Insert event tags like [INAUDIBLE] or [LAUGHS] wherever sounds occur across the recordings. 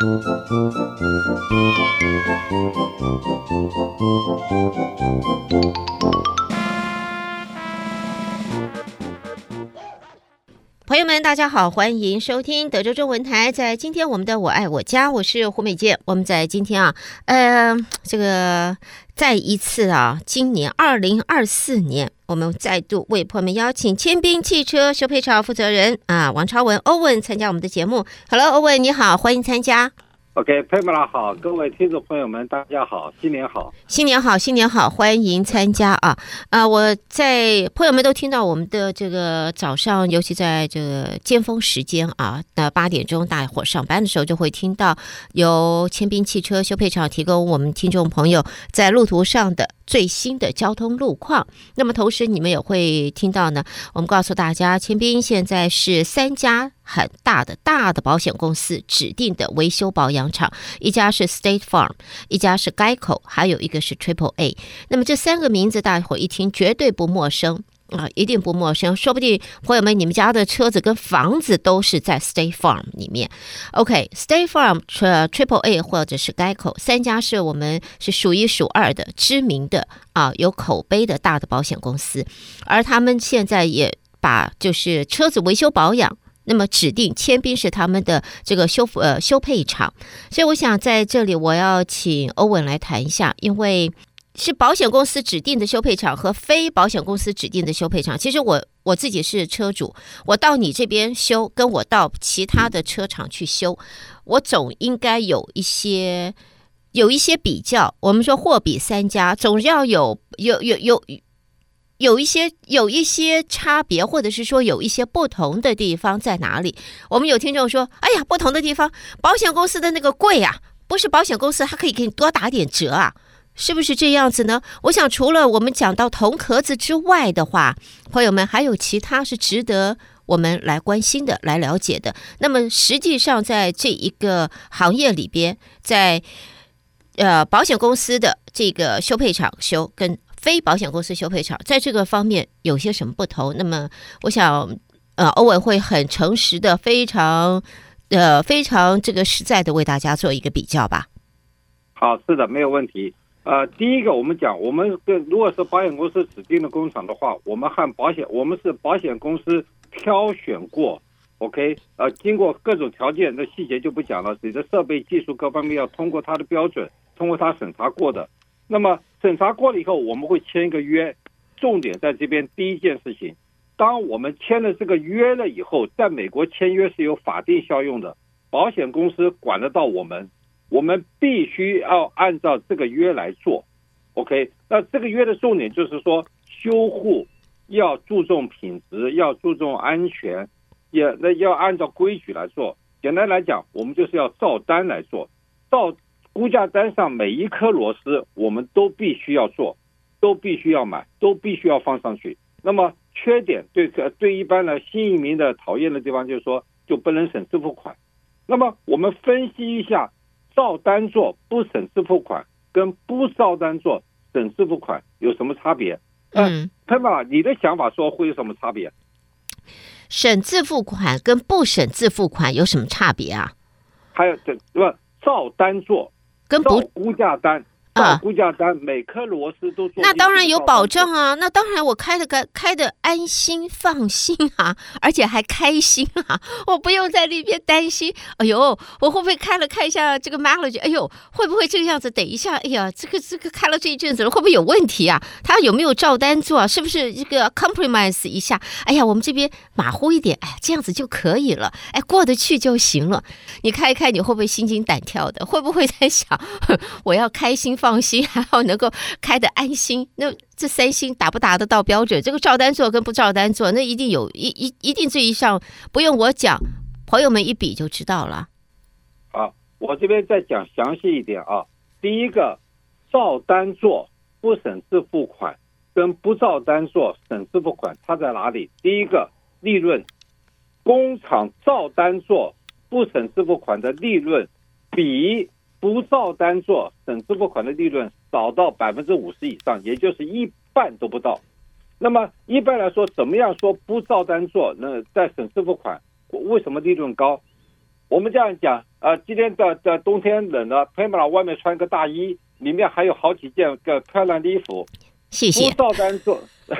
朋友们，大家好，欢迎收听德州中文台。在今天我们的我爱我家，我是胡美健。我们在今天啊，呃，这个再一次啊，今年二零二四年，我们再度为朋友们邀请千兵汽车修配厂负责人啊，王超文欧文参加我们的节目。Hello，欧文你好，欢迎参加。OK，佩姆拉好，各位听众朋友们，大家好，新年好，新年好，新年好，欢迎参加啊！啊，我在朋友们都听到我们的这个早上，尤其在这个尖峰时间啊，那八点钟大伙上班的时候，就会听到由千兵汽车修配厂提供我们听众朋友在路途上的最新的交通路况。那么同时，你们也会听到呢，我们告诉大家，千兵现在是三家。很大的大的保险公司指定的维修保养厂，一家是 State Farm，一家是 Geico，还有一个是 Triple A。那么这三个名字，大伙一听绝对不陌生啊，一定不陌生。说不定朋友们，你们家的车子跟房子都是在 State Farm 里面。OK，State Farm、Triple A 或者是 Geico 三家是我们是数一数二的知名的啊，有口碑的大的保险公司，而他们现在也把就是车子维修保养。那么指定千兵是他们的这个修复呃修配厂，所以我想在这里我要请欧文来谈一下，因为是保险公司指定的修配厂和非保险公司指定的修配厂。其实我我自己是车主，我到你这边修，跟我到其他的车厂去修，我总应该有一些有一些比较。我们说货比三家，总要有有有有。有一些有一些差别，或者是说有一些不同的地方在哪里？我们有听众说：“哎呀，不同的地方，保险公司的那个贵啊，不是保险公司，它可以给你多打点折啊，是不是这样子呢？”我想，除了我们讲到铜壳子之外的话，朋友们还有其他是值得我们来关心的、来了解的。那么，实际上在这一个行业里边，在呃保险公司的这个修配厂修跟。非保险公司修配厂在这个方面有些什么不同？那么，我想，呃，欧文会很诚实的、非常，呃，非常这个实在的为大家做一个比较吧。好，是的，没有问题。呃，第一个，我们讲，我们跟如果是保险公司指定的工厂的话，我们和保险，我们是保险公司挑选过，OK，呃，经过各种条件，那细节就不讲了。你的设备、技术各方面要通过他的标准，通过他审查过的。那么审查过了以后，我们会签一个约。重点在这边，第一件事情，当我们签了这个约了以后，在美国签约是有法定效用的，保险公司管得到我们，我们必须要按照这个约来做。OK，那这个约的重点就是说，修护要注重品质，要注重安全，也那要按照规矩来做。简单来讲，我们就是要照单来做，照。估价单上每一颗螺丝，我们都必须要做，都必须要买，都必须要放上去。那么缺点对对一般的新移民的讨厌的地方就是说，就不能省支付款。那么我们分析一下，照单做不省支付款，跟不照单做省支付款有什么差别？嗯，潘爸，你的想法说会有什么差别？省自付款跟不省自付款有什么差别啊？还有这不照单做。跟不估价单。啊，估价单每颗螺丝都做，那当然有保障啊，那当然我开的开开的安心放心啊，而且还开心啊，我不用在那边担心，哎呦，我会不会开了看一下这个 mileage，哎呦，会不会这个样子？等一下，哎呀，这个这个开了这一阵子了，会不会有问题啊？他有没有照单做啊？是不是这个 compromise 一下？哎呀，我们这边马虎一点，哎，这样子就可以了，哎，过得去就行了。你开一开，你会不会心惊胆跳的？会不会在想，[LAUGHS] 我要开心放？心，还要能够开得安心。那这三星达不达得到标准？这个照单做跟不照单做，那一定有一一一定这一项，不用我讲，朋友们一比就知道了。好，我这边再讲详细一点啊。第一个，照单做不审视付款，跟不照单做审视付款差在哪里？第一个，利润，工厂照单做不审视付款的利润，比不照单做省支付款的利润少到百分之五十以上，也就是一半都不到。那么一般来说，怎么样说不照单做？那在省支付款，为什么利润高？我们这样讲啊、呃，今天的的冬天冷了，朋友们外面穿个大衣，里面还有好几件个漂亮的衣服。谢谢。不照单做，是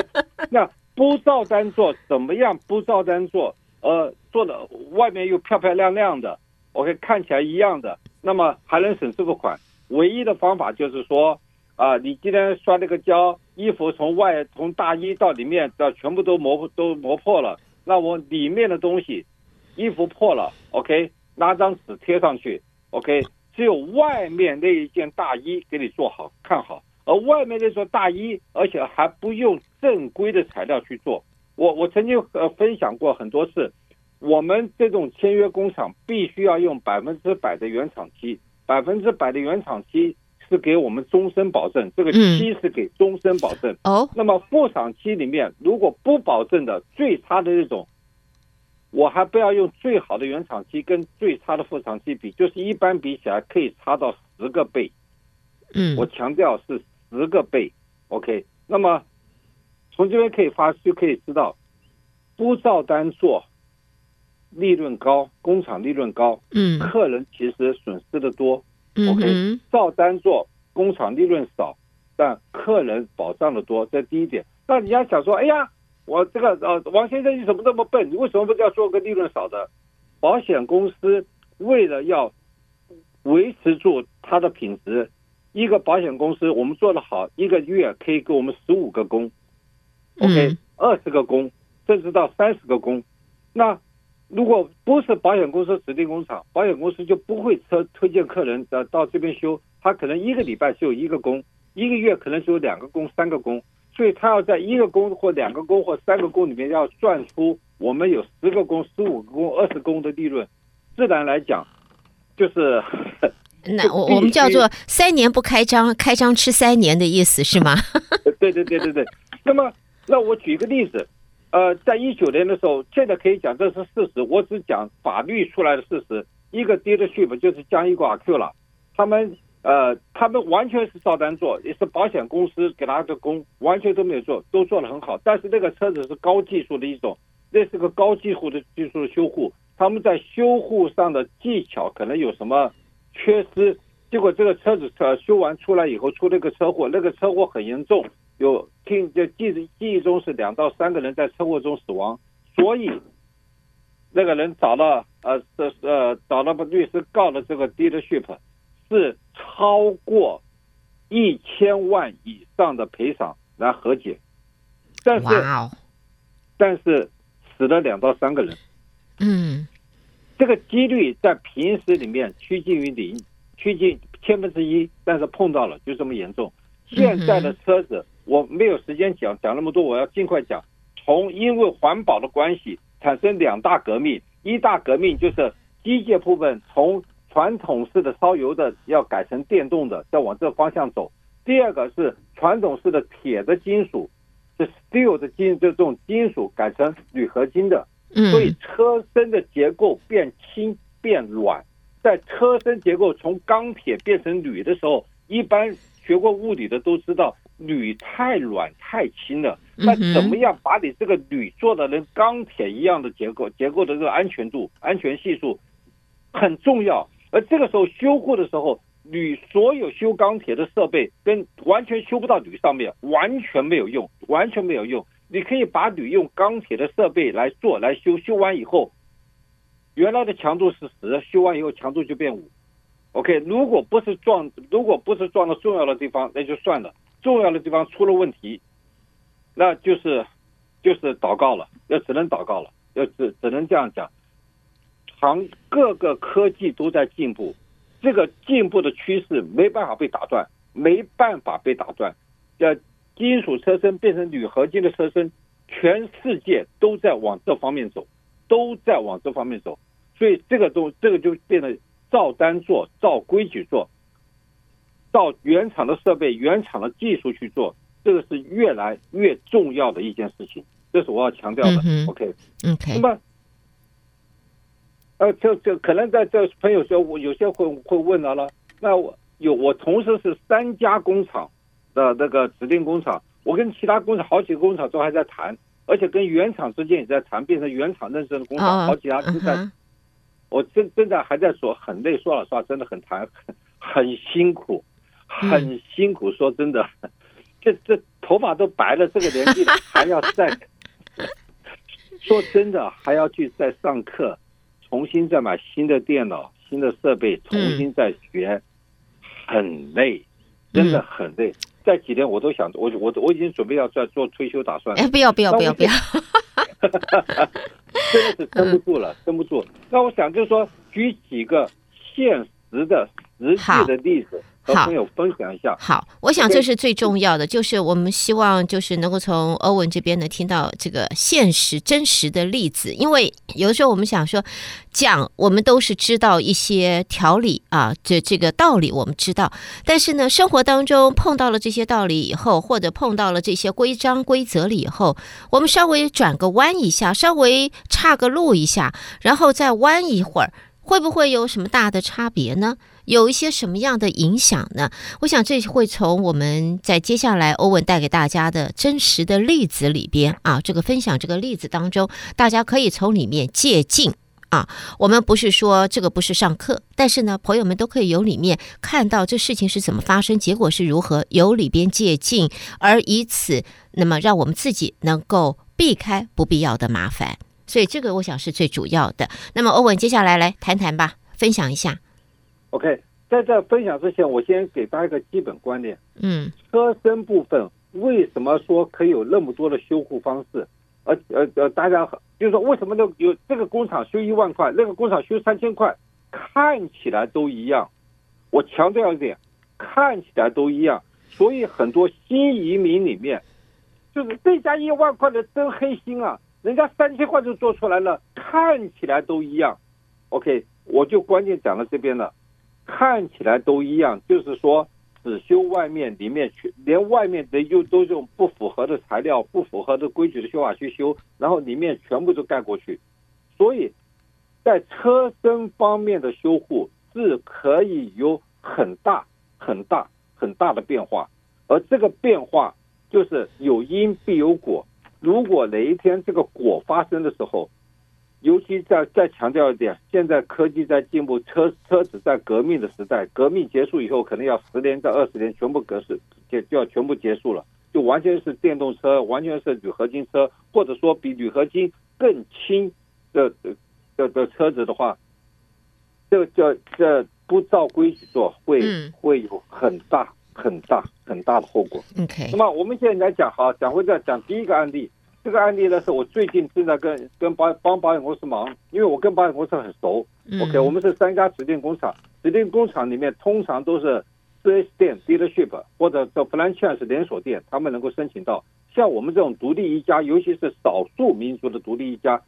[LAUGHS] 那不照单做怎么样？不照单做，呃，做的外面又漂漂亮亮的，OK，看起来一样的，那么还能省这个款？唯一的方法就是说。啊，你今天摔了个跤，衣服从外从大衣到里面的全部都磨都磨破了，那我里面的东西，衣服破了，OK，拿张纸贴上去，OK，只有外面那一件大衣给你做好看好，而外面那件大衣，而且还不用正规的材料去做。我我曾经呃分享过很多次，我们这种签约工厂必须要用百分之百的原厂漆，百分之百的原厂漆。是给我们终身保证，这个漆是给终身保证。哦，那么副厂漆里面如果不保证的最差的那种，我还不要用最好的原厂漆跟最差的副厂漆比，就是一般比起来可以差到十个倍。嗯，我强调是十个倍。OK，那么从这边可以发就可以知道，不照单做，利润高，工厂利润高，嗯，客人其实损失的多。OK，嗯，照单做，工厂利润少，但客人保障的多，这第一点。那你要想说，哎呀，我这个呃，王先生你怎么这么笨？你为什么不要做个利润少的？保险公司为了要维持住它的品质，一个保险公司我们做的好，一个月可以给我们十五个工，OK，二十个工，甚至到三十个工，那。如果不是保险公司指定工厂，保险公司就不会车推荐客人到到这边修。他可能一个礼拜只有一个工，一个月可能只有两个工、三个工，所以他要在一个工或两个工或三个工里面要赚出我们有十个工、十五个工、二十工的利润。自然来讲，就是那我我们叫做三年不开张，开张吃三年的意思是吗？对对对对对。那么，那我举一个例子。[LAUGHS] 呃，在一九年的时候，现在可以讲这是事实，我只讲法律出来的事实。一个 dealership 就是江一国阿 Q 了，他们呃，他们完全是照单做，也是保险公司给他的工，完全都没有做，都做得很好。但是那个车子是高技术的一种，那是个高技术的技术的修护，他们在修护上的技巧可能有什么缺失，结果这个车子呃修完出来以后出了个车祸，那个车祸很严重。有听就记记忆中是两到三个人在车祸中死亡，所以那个人找了呃这呃找了个律师告了这个 dealership 是超过一千万以上的赔偿来和解，但是但是死了两到三个人，嗯，这个几率在平时里面趋近于零，趋近千分之一，但是碰到了就这么严重。现在的车子。我没有时间讲讲那么多，我要尽快讲。从因为环保的关系产生两大革命，一大革命就是机械部分从传统式的烧油的要改成电动的，要往这方向走。第二个是传统式的铁的金属，是 steel 的金，就这种金属改成铝合金的，所以车身的结构变轻变软。在车身结构从钢铁变成铝的时候，一般。学过物理的都知道，铝太软太轻了。那怎么样把你这个铝做的跟钢铁一样的结构？结构的这个安全度、安全系数很重要。而这个时候修护的时候，铝所有修钢铁的设备跟完全修不到铝上面，完全没有用，完全没有用。你可以把铝用钢铁的设备来做来修，修完以后，原来的强度是十，修完以后强度就变五。OK，如果不是撞，如果不是撞到重要的地方，那就算了。重要的地方出了问题，那就是就是祷告了，要只能祷告了，要只只能这样讲。行各个科技都在进步，这个进步的趋势没办法被打断，没办法被打断。要金属车身变成铝合金的车身，全世界都在往这方面走，都在往这方面走。所以这个东这个就变得。照单做，照规矩做，照原厂的设备、原厂的技术去做，这个是越来越重要的一件事情，这是我要强调的。嗯、OK，OK，、okay, 那么，呃，就就可能在这朋友说，我有些会会问到了，那我有我同时是三家工厂的那个指定工厂，我跟其他工厂好几个工厂都还在谈，而且跟原厂之间也在谈，变成原厂认证的工厂，哦、好几家都在。嗯我真真的还在说很累，说老实话，真的很谈，很很辛苦，很辛苦。说真的，这这头发都白了，这个年纪了 [LAUGHS] 还要再说真的，还要去再上课，重新再买新的电脑、新的设备，重新再学，很累，真的很累。这几天我都想，我我我已经准备要在做退休打算了。哎，不要不要不要不要。真的是撑不住了，[LAUGHS] 撑不住。那我想就是说，举几个现实的、实际的例子。和朋友分享一下。好，我想这是最重要的，就是我们希望就是能够从欧文这边呢听到这个现实真实的例子，因为有的时候我们想说讲，我们都是知道一些条理啊，这这个道理我们知道，但是呢，生活当中碰到了这些道理以后，或者碰到了这些规章规则了以后，我们稍微转个弯一下，稍微岔个路一下，然后再弯一会儿，会不会有什么大的差别呢？有一些什么样的影响呢？我想这会从我们在接下来欧文带给大家的真实的例子里边啊，这个分享这个例子当中，大家可以从里面借镜啊。我们不是说这个不是上课，但是呢，朋友们都可以由里面看到这事情是怎么发生，结果是如何，由里边借镜，而以此那么让我们自己能够避开不必要的麻烦。所以这个我想是最主要的。那么欧文接下来来谈谈吧，分享一下。OK，在这分享之前，我先给大家一个基本观念。嗯，车身部分为什么说可以有那么多的修护方式？而呃呃，大家就是说，为什么都有这个工厂修一万块，那个工厂修三千块，看起来都一样。我强调一点，看起来都一样。所以很多新移民里面，就是这家一万块的真黑心啊，人家三千块就做出来了，看起来都一样。OK，我就关键讲到这边了。看起来都一样，就是说只修外面，里面全连外面的又都用不符合的材料、不符合的规矩的修法去修，然后里面全部都盖过去。所以，在车身方面的修护是可以有很大、很大、很大的变化，而这个变化就是有因必有果。如果哪一天这个果发生的时候，尤其再再强调一点，现在科技在进步，车车子在革命的时代，革命结束以后，可能要十年到二十年，全部格式就就要全部结束了，就完全是电动车，完全是铝合金车，或者说比铝合金更轻的的的车子的话，这这这不照规矩做，会会有很大很大很大的后果。OK，那么我们现在来讲，好，讲回这讲第一个案例。这个案例呢，是我最近正在跟跟保帮保险公司忙，因为我跟保险公司很熟。OK，我们是三家指定工厂，指定工厂里面通常都是四 S 店 dealership 或者叫 franchise 连锁店，他们能够申请到。像我们这种独立一家，尤其是少数民族的独立一家，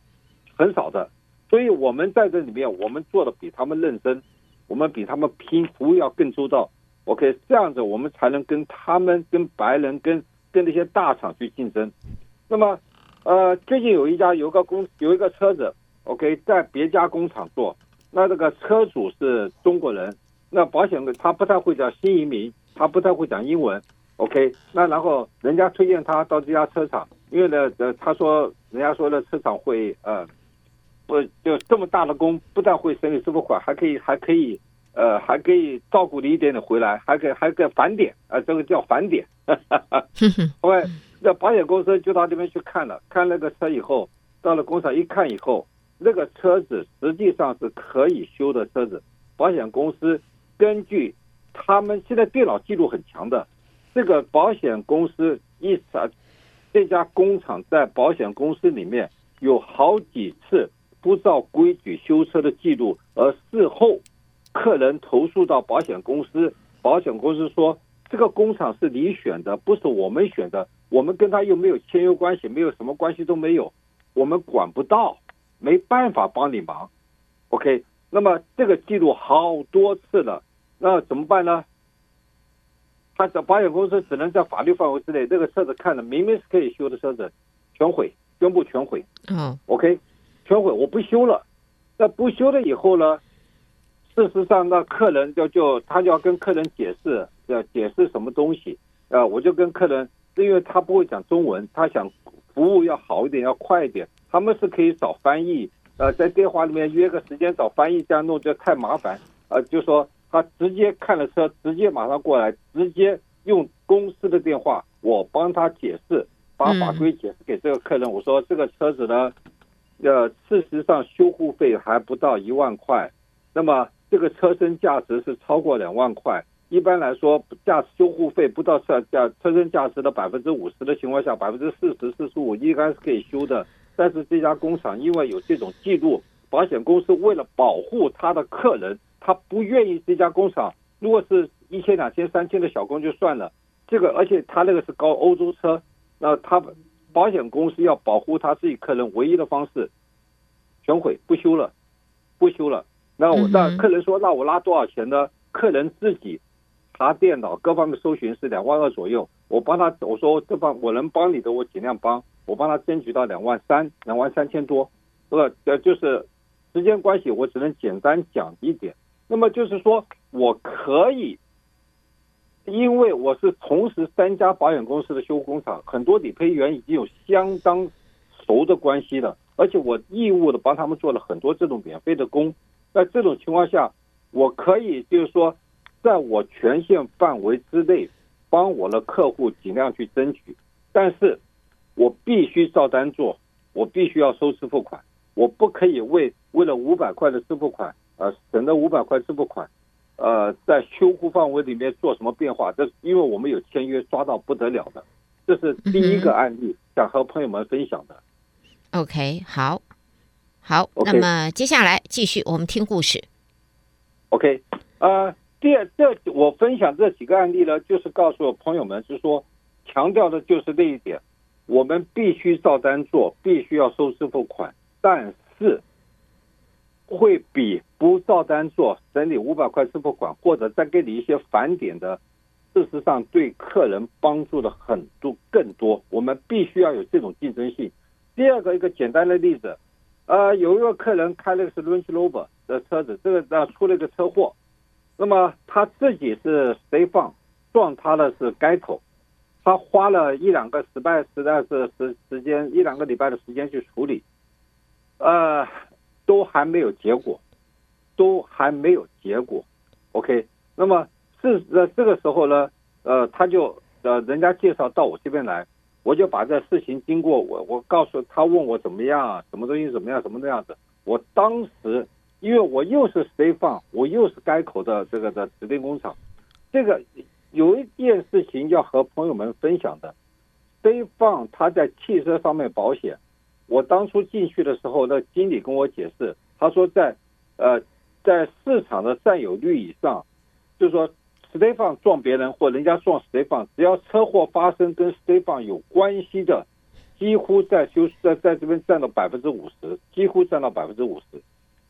很少的。所以我们在这里面，我们做的比他们认真，我们比他们拼，服务要更周到。OK，这样子我们才能跟他们、跟白人、跟跟那些大厂去竞争。那么，呃，最近有一家有一个公有一个车子，OK，在别家工厂做，那这个车主是中国人，那保险他不太会讲新移民，他不太会讲英文，OK，那然后人家推荐他到这家车厂，因为呢，呃，他说人家说的车厂会呃，不就这么大的工，不但会审理支付款，还可以还可以呃还可以照顾你一点点回来，还可以还可以返点啊，呃，这个叫返点，哈哈哈，因为。这保险公司就到那边去看了，看那个车以后，到了工厂一看以后，那个车子实际上是可以修的车子。保险公司根据他们现在电脑记录很强的，这个保险公司一查，这家工厂在保险公司里面有好几次不照规矩修车的记录，而事后客人投诉到保险公司，保险公司说这个工厂是你选的，不是我们选的。我们跟他又没有签约关系，没有什么关系都没有，我们管不到，没办法帮你忙。OK，那么这个记录好多次了，那怎么办呢？他的保险公司只能在法律范围之内，这个车子看了明明是可以修的车子，全毁，宣布全毁。嗯，OK，全毁，我不修了。那不修了以后呢？事实上，那客人就就他就要跟客人解释，要解释什么东西。呃，我就跟客人，因为他不会讲中文，他想服务要好一点，要快一点。他们是可以找翻译，呃，在电话里面约个时间找翻译，这样弄就太麻烦。呃，就说他直接看了车，直接马上过来，直接用公司的电话，我帮他解释，把法规解释给这个客人。我说这个车子呢，呃，事实上修护费还不到一万块，那么这个车身价值是超过两万块。一般来说，驾修护费不到车价车身价值的百分之五十的情况下，百分之四十、四十五应该是可以修的。但是这家工厂因为有这种记录，保险公司为了保护他的客人，他不愿意这家工厂。如果是一千、两千、三千的小工就算了，这个而且他那个是高欧洲车，那他保险公司要保护他自己客人唯一的方式，全毁不修了，不修了。那我那客人说，那我拉多少钱呢？客人自己。查电脑各方面搜寻是两万二左右，我帮他我说这帮我能帮你的我尽量帮，我帮他争取到两万三两万三千多，呃呃就是时间关系我只能简单讲一点，那么就是说我可以，因为我是同时三家保险公司的修工厂，很多理赔员已经有相当熟的关系了，而且我义务的帮他们做了很多这种免费的工，在这种情况下，我可以就是说。在我权限范围之内，帮我的客户尽量去争取，但是我必须照单做，我必须要收支付款，我不可以为为了五百块的支付款，呃，省了五百块支付款，呃，在修护范围里面做什么变化？这是因为我们有签约，抓到不得了的，这是第一个案例，想和朋友们分享的。OK，好，好，okay. 那么接下来继续我们听故事。OK，呃。第二，这我分享这几个案例呢，就是告诉我朋友们，是说强调的就是这一点，我们必须照单做，必须要收支付款，但是会比不照单做，整理五百块支付款，或者再给你一些返点的，事实上对客人帮助的很多更多。我们必须要有这种竞争性。第二个一个简单的例子，呃，有一个客人开了是 Range Rover 的车子，这个呢出了一个车祸。那么他自己是谁放撞他的是 GEICO，他花了一两个礼拜，实在是时时间一两个礼拜的时间去处理，呃，都还没有结果，都还没有结果。OK，那么是呃这个时候呢，呃，他就呃人家介绍到我这边来，我就把这事情经过我我告诉他，问我怎么样，什么东西怎么样，什么那样子，我当时。因为我又是 State Farm，我又是该口的这个的指定工厂，这个有一件事情要和朋友们分享的。State Farm 他在汽车方面保险，我当初进去的时候，那经理跟我解释，他说在呃在市场的占有率以上，就是说 State Farm 撞别人或人家撞 State Farm，只要车祸发生跟 State Farm 有关系的，几乎在修在在这边占到百分之五十，几乎占到百分之五十，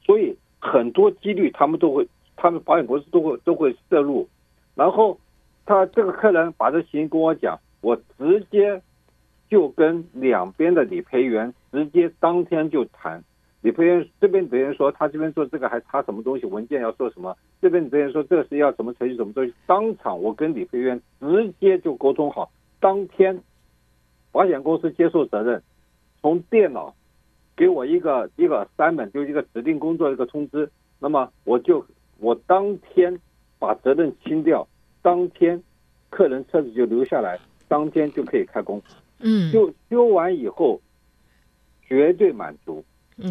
所以。很多几率他们都会，他们保险公司都会都会涉入，然后他这个客人把这情跟我讲，我直接就跟两边的理赔员直接当天就谈，理赔员这边的人说他这边做这个还差什么东西，文件要做什么，这边的人说这个是要什么程序什么东西，当场我跟理赔员直接就沟通好，当天保险公司接受责任，从电脑。给我一个一个三本，就一个指定工作一个通知，那么我就我当天把责任清掉，当天客人车子就留下来，当天就可以开工。嗯，就修完以后绝对满足，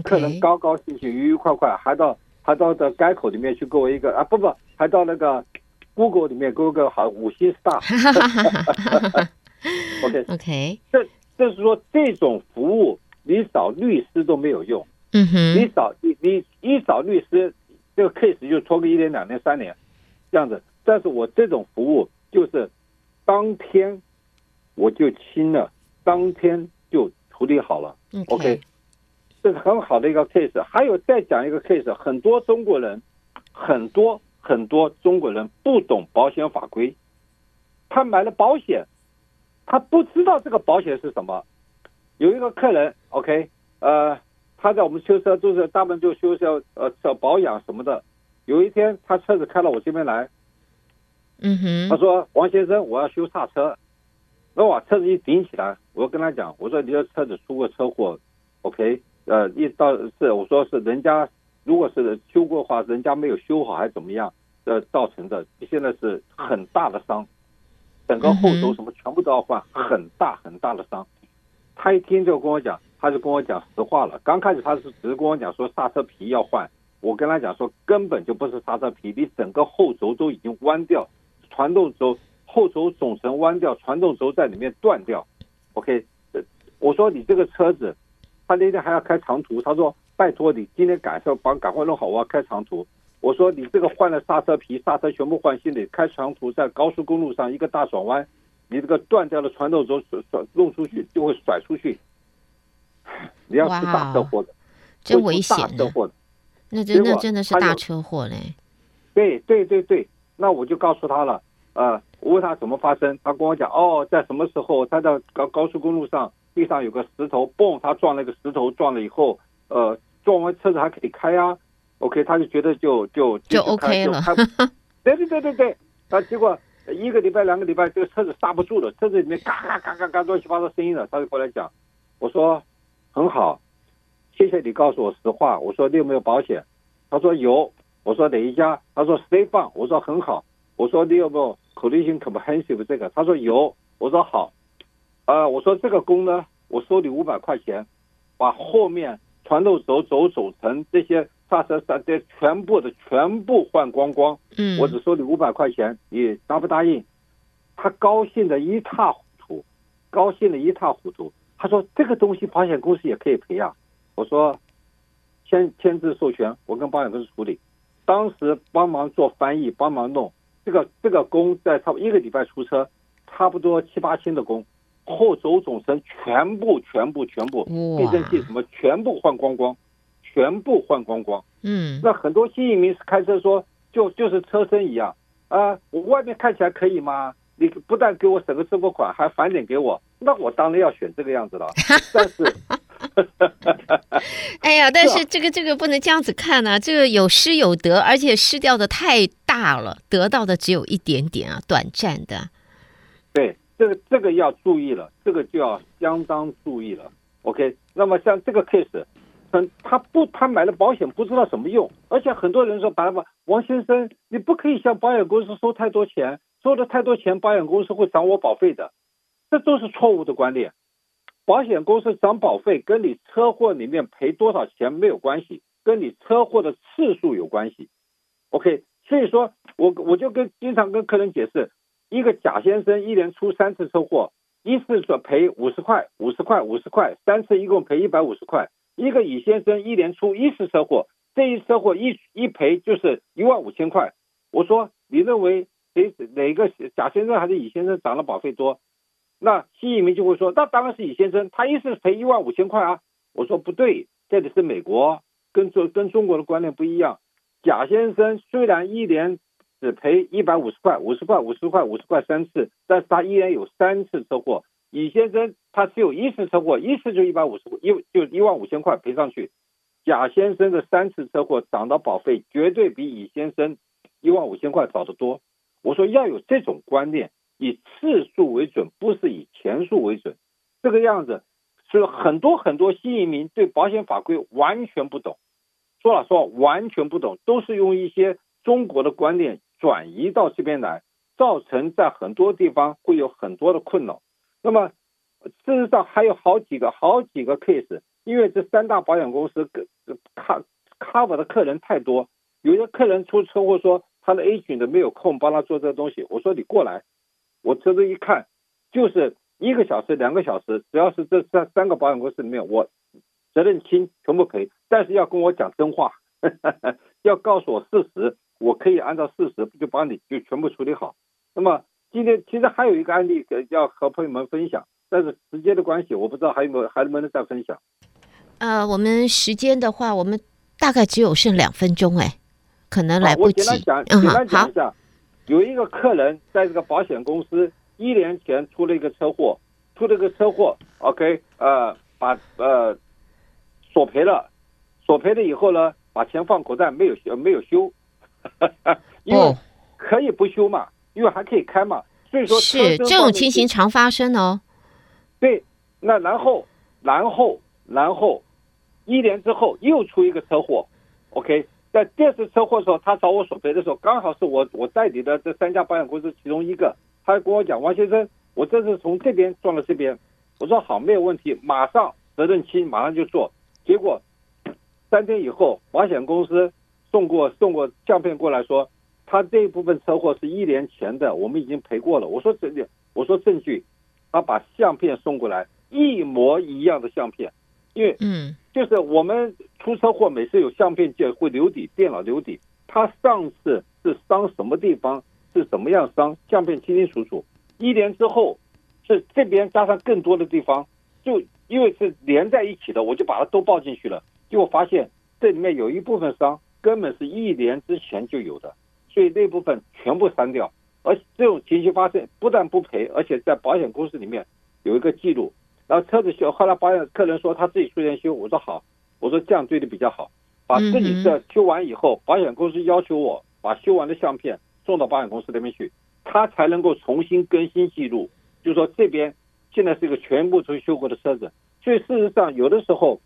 客人高高兴兴、愉愉快快，还到还到这街口里面去给我一个啊不不，还到那个 Google 里面给我个好五星 star。[LAUGHS] OK OK，这这是说这种服务。你找律师都没有用，嗯哼，你找你你一找律师，这个 case 就拖个一年两年三年，这样子。但是我这种服务就是当天我就清了，当天就处理好了。OK，这是很好的一个 case。还有再讲一个 case，很多中国人，很多很多中国人不懂保险法规，他买了保险，他不知道这个保险是什么。有一个客人，OK，呃，他在我们修车就是大部分就修车呃找保养什么的。有一天他车子开到我这边来，嗯哼，他说王先生，我要修刹车。那我把车子一顶起来，我跟他讲，我说你的车子出过车祸，OK，呃，一到是我说是人家如果是修过的话，人家没有修好还是怎么样，呃，造成的，现在是很大的伤，整个后轴什么全部都要换，很大很大的伤。他一听就跟我讲，他就跟我讲实话了。刚开始他是只是跟我讲说刹车皮要换，我跟他讲说根本就不是刹车皮，你整个后轴都已经弯掉，传动轴。后轴总成弯掉，传动轴在里面断掉。OK，我说你这个车子，他那天还要开长途，他说拜托你今天赶上帮赶快弄好，我要开长途。我说你这个换了刹车皮，刹车全部换新的，开长途在高速公路上一个大转弯，你这个断掉的传动轴甩甩弄出去就会甩出去，你要出大车祸的，真危险，大车祸的，那真的真的是大车祸嘞。对对对对，那我就告诉他了，呃。我问他怎么发生，他跟我讲哦，在什么时候他在高高速公路上，地上有个石头，嘣，他撞了一个石头，撞了以后，呃，撞完车子还可以开啊，OK，他就觉得就就 [LAUGHS] 就，就 OK 了，对对对对对，他结果一个礼拜两个礼拜，这个车子刹不住了，车子里面嘎嘎嘎嘎嘎乱七八糟声音了，他就过来讲，我说很好，谢谢你告诉我实话，我说你有没有保险？他说有，我说哪一家？他说 Farm，我说很好，我说你有没有？Collision Comprehensive 这个，他说有，我说好，呃，我说这个工呢，我收你五百块钱，把后面传动轴轴轴承这些刹车刹这全部的全部换光光，嗯，我只收你五百块钱，你答不答应？他高兴的一塌糊涂，高兴的一塌糊涂。他说这个东西保险公司也可以赔啊。我说签签字授权，我跟保险公司处理，当时帮忙做翻译，帮忙弄。这个这个工在差不多一个礼拜出车，差不多七八千的工，后轴总成全部全部全部，避震器什么全部换光光，全部换光光。嗯，那很多新移民是开车说就就是车身一样啊、呃，我外面看起来可以吗？你不但给我省个生活款，还返点给我，那我当然要选这个样子了。[LAUGHS] 但是。哎呀，[LAUGHS] 但是这个这个不能这样子看啊，这个有失有得，而且失掉的太大了，得到的只有一点点啊，短暂的。对，这个这个要注意了，这个就要相当注意了。OK，那么像这个 case，嗯，他不，他买了保险不知道什么用，而且很多人说，白了王先生，你不可以向保险公司收太多钱，收了太多钱，保险公司会涨我保费的，这都是错误的观念。保险公司涨保费跟你车祸里面赔多少钱没有关系，跟你车祸的次数有关系。OK，所以说我我就跟经常跟客人解释，一个贾先生一连出三次车祸，一次说赔五十块，五十块，五十块，三次一共赔一百五十块。一个乙先生一连出一次车祸，这一车祸一一赔就是一万五千块。我说你认为谁哪个贾先生还是乙先生涨了保费多？那新移民就会说，那当然是乙先生，他一次赔一万五千块啊。我说不对，这里是美国，跟中跟中国的观念不一样。贾先生虽然一年只赔一百五十块，五十块，五十块，五十块三次，但是他依然有三次车祸。乙先生他只有一次车祸，一次就一百五十，一就一万五千块赔上去。贾先生的三次车祸涨的保费绝对比乙先生一万五千块少得多。我说要有这种观念。以次数为准，不是以钱数为准，这个样子，所以很多很多新移民对保险法规完全不懂，说老实话完全不懂，都是用一些中国的观念转移到这边来，造成在很多地方会有很多的困扰。那么事实上还有好几个好几个 case，因为这三大保险公司 cover cover 的客人太多，有些客人出车祸说他的 agent 没有空帮他做这个东西，我说你过来。我车子一看，就是一个小时、两个小时，只要是这三三个保险公司里面，我责任轻，全部赔。但是要跟我讲真话，呵 [LAUGHS] 呵要告诉我事实，我可以按照事实就帮你就全部处理好。那么今天其实还有一个案例要和朋友们分享，但是时间的关系，我不知道还有没有还能不能再分享。呃，我们时间的话，我们大概只有剩两分钟，哎，可能来不及。我简单讲，简单讲一下。嗯有一个客人在这个保险公司一年前出了一个车祸，出了一个车祸，OK，呃，把呃索赔了，索赔了以后呢，把钱放口袋没有修没有修，[LAUGHS] 因为可以不修嘛，因为还可以开嘛，所以说是这种情形常发生哦。对，那然后然后然后一年之后又出一个车祸，OK。在第二次车祸的时候，他找我索赔的时候，刚好是我我代理的这三家保险公司其中一个，他跟我讲：“王先生，我这次从这边撞到这边。”我说：“好，没有问题，马上责任期，马上就做。”结果三天以后，保险公司送过送过相片过来说，他这一部分车祸是一年前的，我们已经赔过了。我说证据，我说证据，他把相片送过来，一模一样的相片，因为嗯。就是我们出车祸，每次有相片就会留底，电脑留底。他上次是伤什么地方，是怎么样伤，相片清清楚楚。一年之后，是这边加上更多的地方，就因为是连在一起的，我就把它都报进去了。结果发现这里面有一部分伤根本是一年之前就有的，所以那部分全部删掉。而这种情形发生，不但不赔，而且在保险公司里面有一个记录。然后车子修，后来保险客人说他自己出钱修，我说好，我说这样对的比较好，把自己的修完以后，保险公司要求我把修完的相片送到保险公司那边去，他才能够重新更新记录，就是说这边现在是一个全部都修过的车子，所以事实上有的时候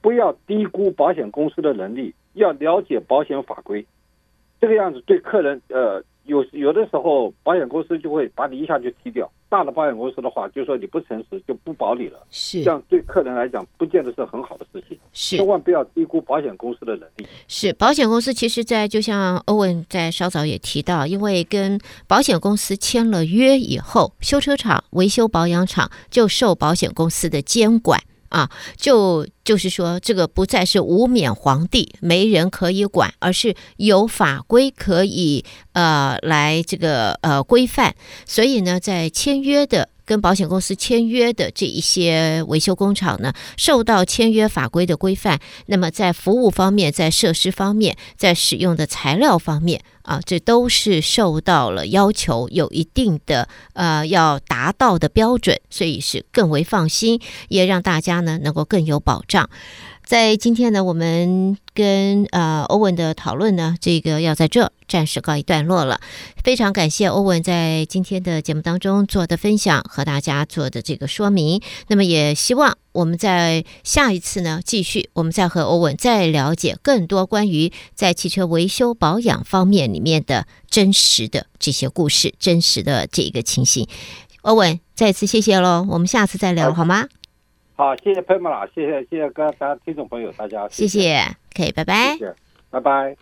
不要低估保险公司的能力，要了解保险法规，这个样子对客人呃。有有的时候，保险公司就会把你一下就踢掉。大的保险公司的话，就说你不诚实就不保你了。是，这样对客人来讲，不见得是很好的事情。是，千万不要低估保险公司的能力。是，保险公司其实，在就像欧文在稍早也提到，因为跟保险公司签了约以后，修车厂、维修保养厂就受保险公司的监管。啊，就就是说，这个不再是无冕皇帝，没人可以管，而是有法规可以呃来这个呃规范。所以呢，在签约的跟保险公司签约的这一些维修工厂呢，受到签约法规的规范。那么在服务方面，在设施方面，在使用的材料方面。啊，这都是受到了要求，有一定的呃要达到的标准，所以是更为放心，也让大家呢能够更有保障。在今天呢，我们跟呃欧文的讨论呢，这个要在这暂时告一段落了。非常感谢欧文在今天的节目当中做的分享和大家做的这个说明。那么也希望我们在下一次呢，继续我们再和欧文再了解更多关于在汽车维修保养方面里面的真实的这些故事，真实的这个情形。欧文，再次谢谢喽，我们下次再聊好吗？好，谢谢佩玛拉，谢谢谢谢各大家听众朋友，大家谢谢，谢谢，可以，拜拜，谢谢，拜拜。